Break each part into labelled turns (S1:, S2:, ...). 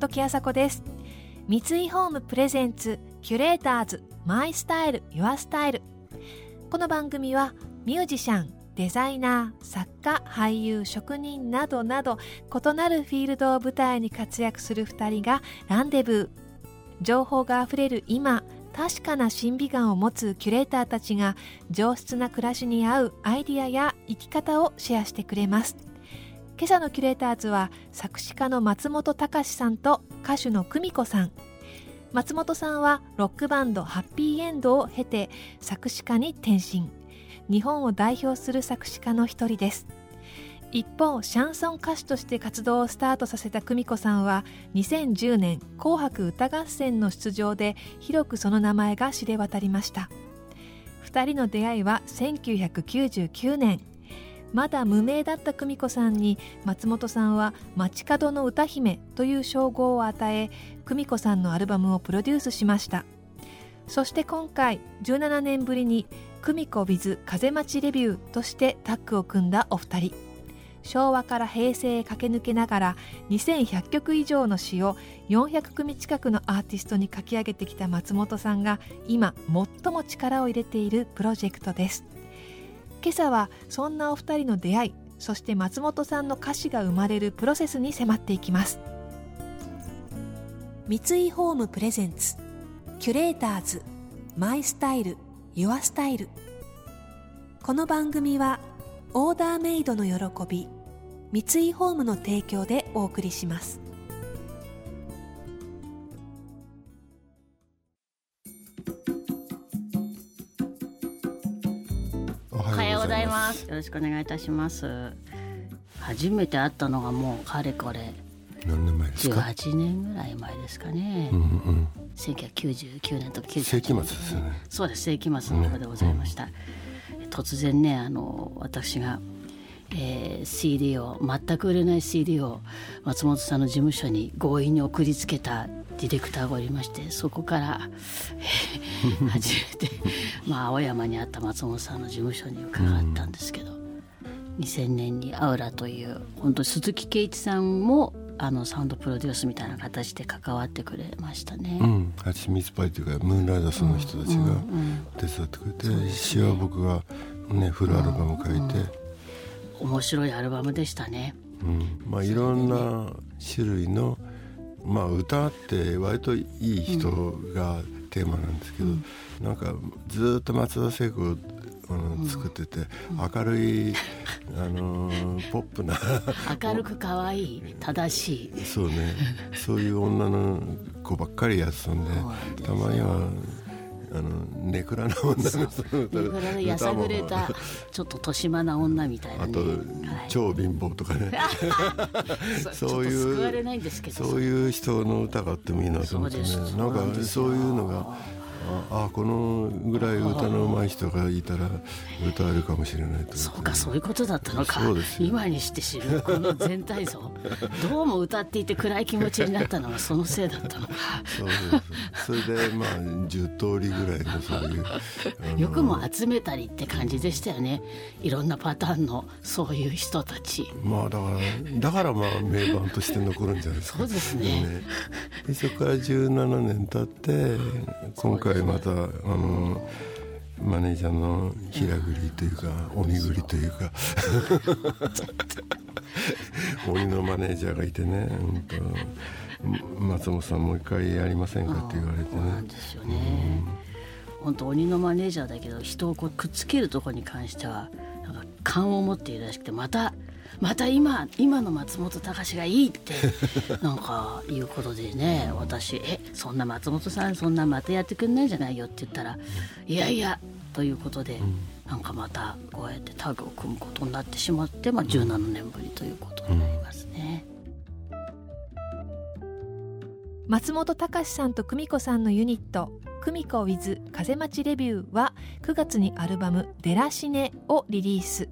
S1: 時あさこです。三井ホームプレゼンツキュレーターズマイスタイルユアスタイル。この番組はミュージシャンデザイナー作家俳優職人などなど異なるフィールドを舞台に活躍する2人がランデブー。情報があふれる今確かな審美眼を持つキュレーターたちが上質な暮らしに合うアイディアや生き方をシェアしてくれます。今朝のキュレーターズは作詞家の松本隆さんと歌手の久美子さん。松本さんはロックバンドハッピーエンドを経て作詞家に転身。日本を代表する作詞家の一人です。一方シャンソン歌手として活動をスタートさせた久美子さんは2010年「紅白歌合戦」の出場で広くその名前が知れ渡りました。2人の出会いは1999年。まだ無名だった久美子さんに松本さんは「街角の歌姫」という称号を与え久美子さんのアルバムをプロデュースしました。そして今回17年ぶりに久美子 with 風待ちレビューとしてタッグを組んだお二人。昭和から平成へ駆け抜けながら2100曲以上の詩を400組近くのアーティストに書き上げてきた松本さんが今最も力を入れているプロジェクトです。今朝はそんなお二人の出会いそして松本さんの歌詞が生まれるプロセスに迫っていきます。三井ホームプレゼンツキュレーターズマイスタイルユアスタイル。この番組はオーダーメイドの喜び三井ホームの提供でお送りします。
S2: おはようございます。よろしくお願いいたします。初めて会ったのがもうかれこれ
S3: 何年前ですか
S2: ？18年ぐらい前ですかね、
S3: うんうん。
S2: 1999年とか98年。
S3: 世紀末ですよね。
S2: そうです。世紀末の方でございました、突然ねあの私が、えー CD を全く売れない CD を松本さんの事務所に強引に送りつけたディレクターがおりましてそこから、え ー初めて、まあ、青山にあった松本さんの事務所に伺ったんですけど、2000年にアウラという本当鈴木圭一さんもあのサウンドプロデュースみたいな形で関わってくれましたね。
S3: うんはちみつパイというかムーンライダースの人たちが手伝ってくれて詩は僕がねフルアルバム書いて
S2: 面白いアルバムでしたね。
S3: うん。まあいろんな種類のまあ歌って割といい人がテーマなんですけどなんかずっと松田聖子をあの作ってて明るいあのー ポップな
S2: 明るく可愛い正しい。
S3: そうね。そういう女の子ばっかりやってたんで たまにはあのネクラな女の人。の歌
S2: だからやさぐれたちょっと年間な女みたいなね。
S3: あと、
S2: はい。
S3: 超貧乏とかね。そういうそういう人の歌があってもいいなと思ってね。なんかそういうのがああこのぐらい歌の上手い人がいたら歌えるかもしれないと
S2: そうかそういうことだったのか。今にして知る。この全体像。どうも歌っていて暗い気持ちになったのはそのせいだったのか。
S3: そうそうそれでまあ10通りぐらいのそういう
S2: よくも集めたりって感じでしたよね。いろんなパターンのそういう人たち。
S3: まあだからだからまあ名盤として残るんじゃないですか。
S2: そうですね。
S3: でそこから17年経って今回またあのマネージャーの平栗というか鬼栗というか。鬼のマネージャーがいてね、うんと松本さんもう一回やりませんかって言われてね。
S2: 本当鬼のマネージャーだけど人をこうくっつけるところに関してはなんか勘を持っているらしくてまたまた今今の松本隆がいいって なんかいうことでね私「えそんな松本さんそんなまたやってくんないんじゃないよ」って言ったら「いやいや」ということで、なんかまたこうやってタッグを組むことになってしまって、まあ、17年ぶりということになりますね。
S1: 松本隆さんと久美子さんのユニット久美子 with 風待ちレビューは9月にアルバム「デラシネ」をリリース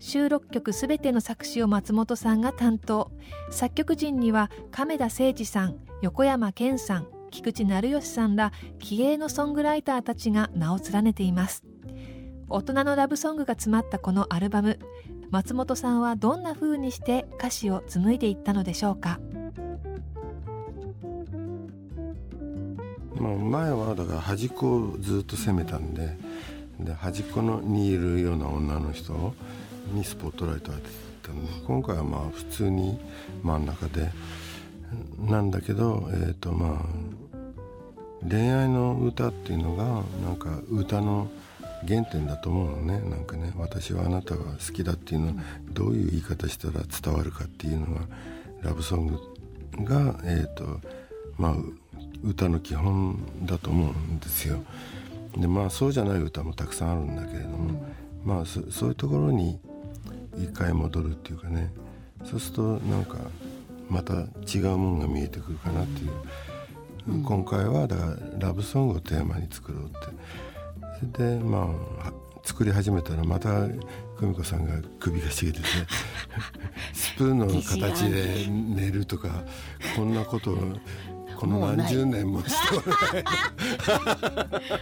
S1: 収録曲すべての作詞を松本さんが担当。作曲陣には亀田誠二さん横山健さん菊池成吉さんら気鋭のソングライターたちが名を連ねています。大人のラブソングが詰まったこのアルバム松本さんはどんな風にして歌詞を紡いでいったのでしょうか？
S3: まあ、前はだから端っこをずっと攻めたんでで端っこのにいるような女の人にスポットライト当ててた今回はまあ普通に真ん中でなんだけど、えーとまあ、恋愛の歌っていうのがなんか歌の原点だと思うのねなんかね私はあなたが好きだっていうのはどういう言い方したら伝わるかっていうのがラブソングが、えーとまあ、歌の基本だと思うんですよ。でまあそうじゃない歌もたくさんあるんだけれども、まあそそういうところに一回戻るっていうかね。そうするとなんかまた違うものが見えてくるかなっていう、うん、今回はだからラブソングをテーマに作ろうって。それでまあ作り始めたらまた久美子さんが首がしげてて スプーンの形で寝るとかこんなことをこの何十年もして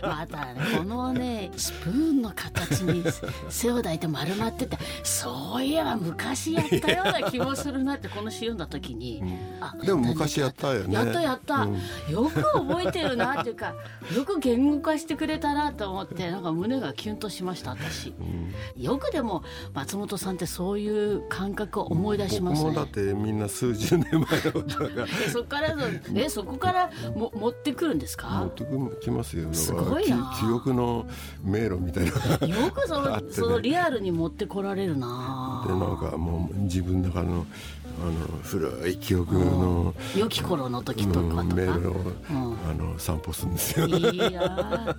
S2: またねこのねスプーンの形に背を抱いて丸まっててそういえば昔やったような気もするなってこの詩読んだ時に、
S3: うん、でも昔やったよね。
S2: やったやった、うん、よく覚えてるなっていうかよく言語化してくれたなと思ってなんか胸がキュンとしました私、うん、よくでも松本さんってそういう感覚を思い出しますね。
S3: だってみんな数十年前のことが
S2: そこから えそこからも持ってくるんですか？
S3: 持ってきますよ。
S2: すごいな。
S3: 記憶の迷路みたいな。
S2: よくそのね、そのリアルに持ってこられるな。
S3: でなんかもう自分の中のあの古い記憶の
S2: 良き頃の時とかとか、うん、
S3: 迷路を、うん、あの散歩するんですよ。
S2: いや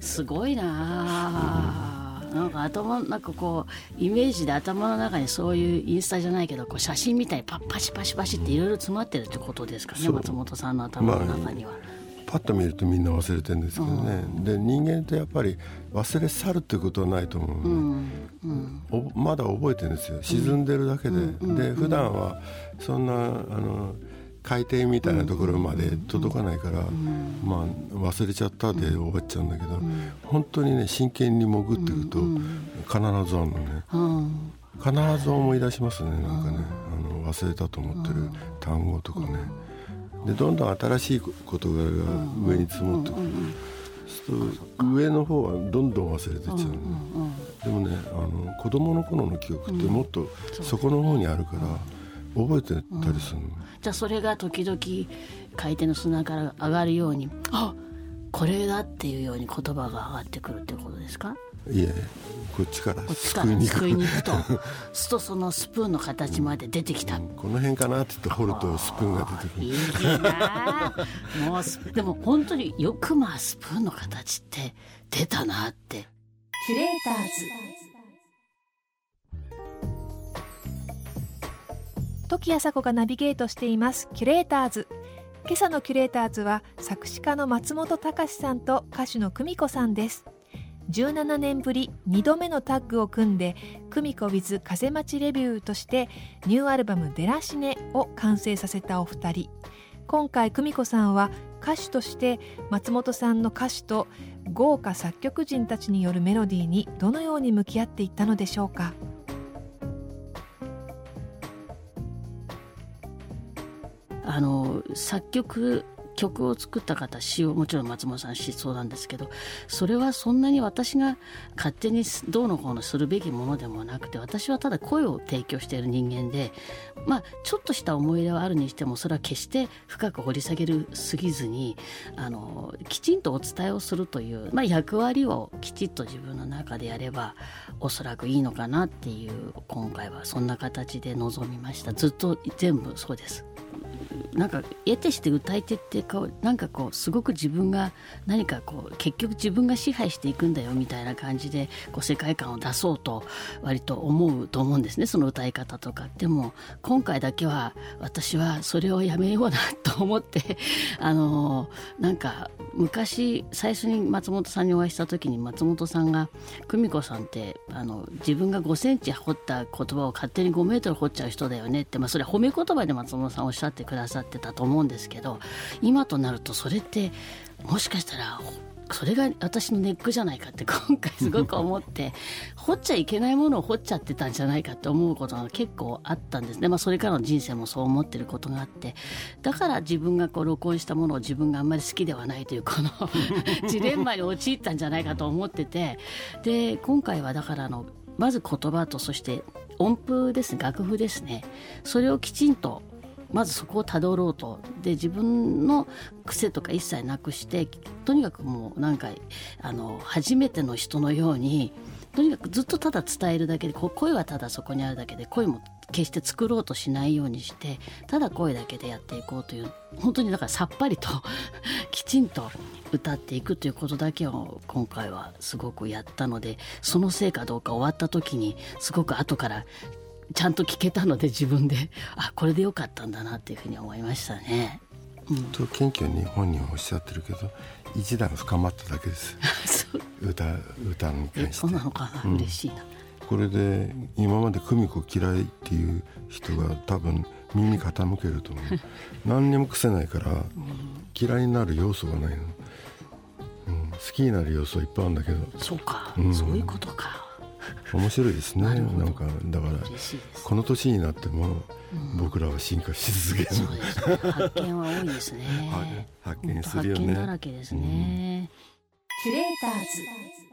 S2: すごいな、うんなんか頭なんかこうイメージで頭の中にそういうインスタじゃないけどこう写真みたいにパッパシパシパシっていろいろ詰まってるってことですかね松本さんの頭の中には。まあ
S3: パッと見るとみんな忘れてるんですけどね、うん、で人間ってやっぱり忘れ去るってことはないと思う、ね、うん。うん、まだ覚えてるんですよ。沈んでるだけで、で普段はそんなあの海底みたいなところまで届かないから、まあ、忘れちゃったで終わっちゃうんだけど、本当にね真剣に潜っていくと必ずあるのね、必ず思い出しますねなんかね。あの忘れたと思ってる単語とかね。でどんどん新しい事柄が上に積もってくる。上の方はどんどん忘れてっちゃう、ね、でもねあの子供の頃の記憶ってもっと底の方にあるから、覚えてたりするの、うん、
S2: じゃあそれが時々海底の砂から上がるようにあこれだっていうように言葉が上がってくるってことですか？
S3: いえこっちから
S2: すく。いに行くと。すとそのスプーンの形まで出てきた、うん、
S3: この辺かなって言って掘るとスプーンが出てくる。
S2: いいなもうでも本当によくまあスプーンの形って出たなって。キュレーターズ
S1: 時あさこがナビゲートしています。キュレーターズ。今朝のキュレーターズは作詞家の松本隆さんと歌手の久美子さんです。17年ぶり2度目のタッグを組んで久美子 with 風待ちレビューとしてニューアルバム「デラシネ」を完成させたお二人。今回久美子さんは歌手として松本さんの歌詞と豪華作曲人たちによるメロディーにどのように向き合っていったのでしょうか。
S2: あの作曲曲を作った方詩をもちろん松本さん詩そうなんですけどそれはそんなに私が勝手にどうのこうのするべきものでもなくて私はただ声を提供している人間でまあちょっとした思い出はあるにしてもそれは決して深く掘り下げるすぎずにあのきちんとお伝えをするという、まあ、役割をきちっと自分の中でやればおそらくいいのかなっていう今回はそんな形で臨みましたずっと全部そうです。なんか得てして歌い手ってこうなんかこうすごく自分が何かこう結局自分が支配していくんだよみたいな感じでこう世界観を出そうと割と思うと思うんですねその歌い方とか。でも今回だけは私はそれをやめようなと思って あのなんか昔最初に松本さんにお会いした時に松本さんが久美子さんってあの自分が5センチ掘った言葉を勝手に5メートル掘っちゃう人だよねって、まあ、それは褒め言葉で松本さんおっしゃってくださってたと思うんですけど今となるとそれってもしかしたらそれが私のネックじゃないかって今回すごく思って 掘っちゃいけないものを掘っちゃってたんじゃないかって思うことが結構あったんですね、まあ、それからの人生もそう思ってることがあってだから自分がこう録音したものを自分があんまり好きではないというこの ジレンマに陥ったんじゃないかと思っててで今回はだからあのまず言葉とそして音符ですね。楽譜ですね。それをきちんとまずそこをたどろうと。で自分の癖とか一切なくしてとにかくもう何回あの初めての人のようにとにかくずっとただ伝えるだけで声はただそこにあるだけで声も決して作ろうとしないようにしてただ声だけでやっていこうという本当にだからさっぱりと きちんと歌っていくということだけを今回はすごくやったのでそのせいかどうか終わった時にすごく後からちゃんと聞けたので自分で。あこれでよかったんだなっていうふうに思いましたね。
S3: うん、と謙虚に本人はおっしゃってるけど一段深まっただけです。歌歌に関して。
S2: そうなのかな、うん、嬉しいな。
S3: これで今まで久美子嫌いっていう人が多分耳傾けると思う。何にも癖ないから嫌いになる要素がないの、うん、好きになる要素はいっぱいあるんだけど。
S2: そうか、うん、そういうことか
S3: 面白いですね。なんかだからこの年になっても僕らは進化し続ける、
S2: 発見は多いですね。
S3: 発見するよね。
S2: 発見だらけですね、キュレーター
S1: ズ。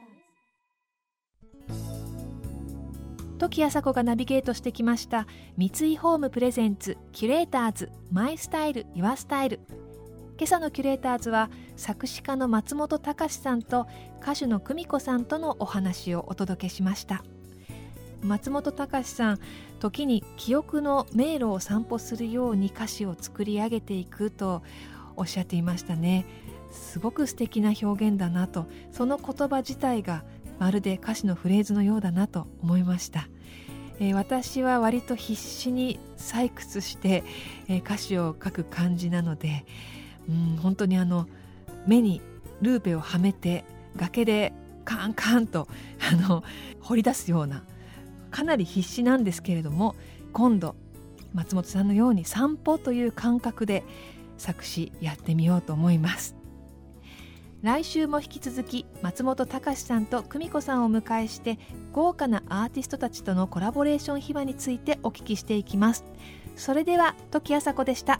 S1: 時あさこがナビゲートしてきました。三井ホームプレゼンツキュレーターズマイスタイルユアスタイル今朝のキュレーターズは作詞家の松本隆さんと歌手の久美子さんとのお話をお届けしました。松本隆さん時に記憶の迷路を散歩するように歌詞を作り上げていくとおっしゃっていましたね。すごく素敵な表現だなとその言葉自体がまるで歌詞のフレーズのようだなと思いました、えー、私は割と必死に採掘して、えー、歌詞を書く感じなのでうん本当にあの目にルーペをはめて崖でカンカンとあの掘り出すようなかなり必死なんですけれども今度松本さんのように散歩という感覚で作詞やってみようと思います。来週も引き続き松本隆さんと久美子さんをお迎えして豪華なアーティストたちとのコラボレーション秘話についてお聞きしていきます。それでは時あさこでした。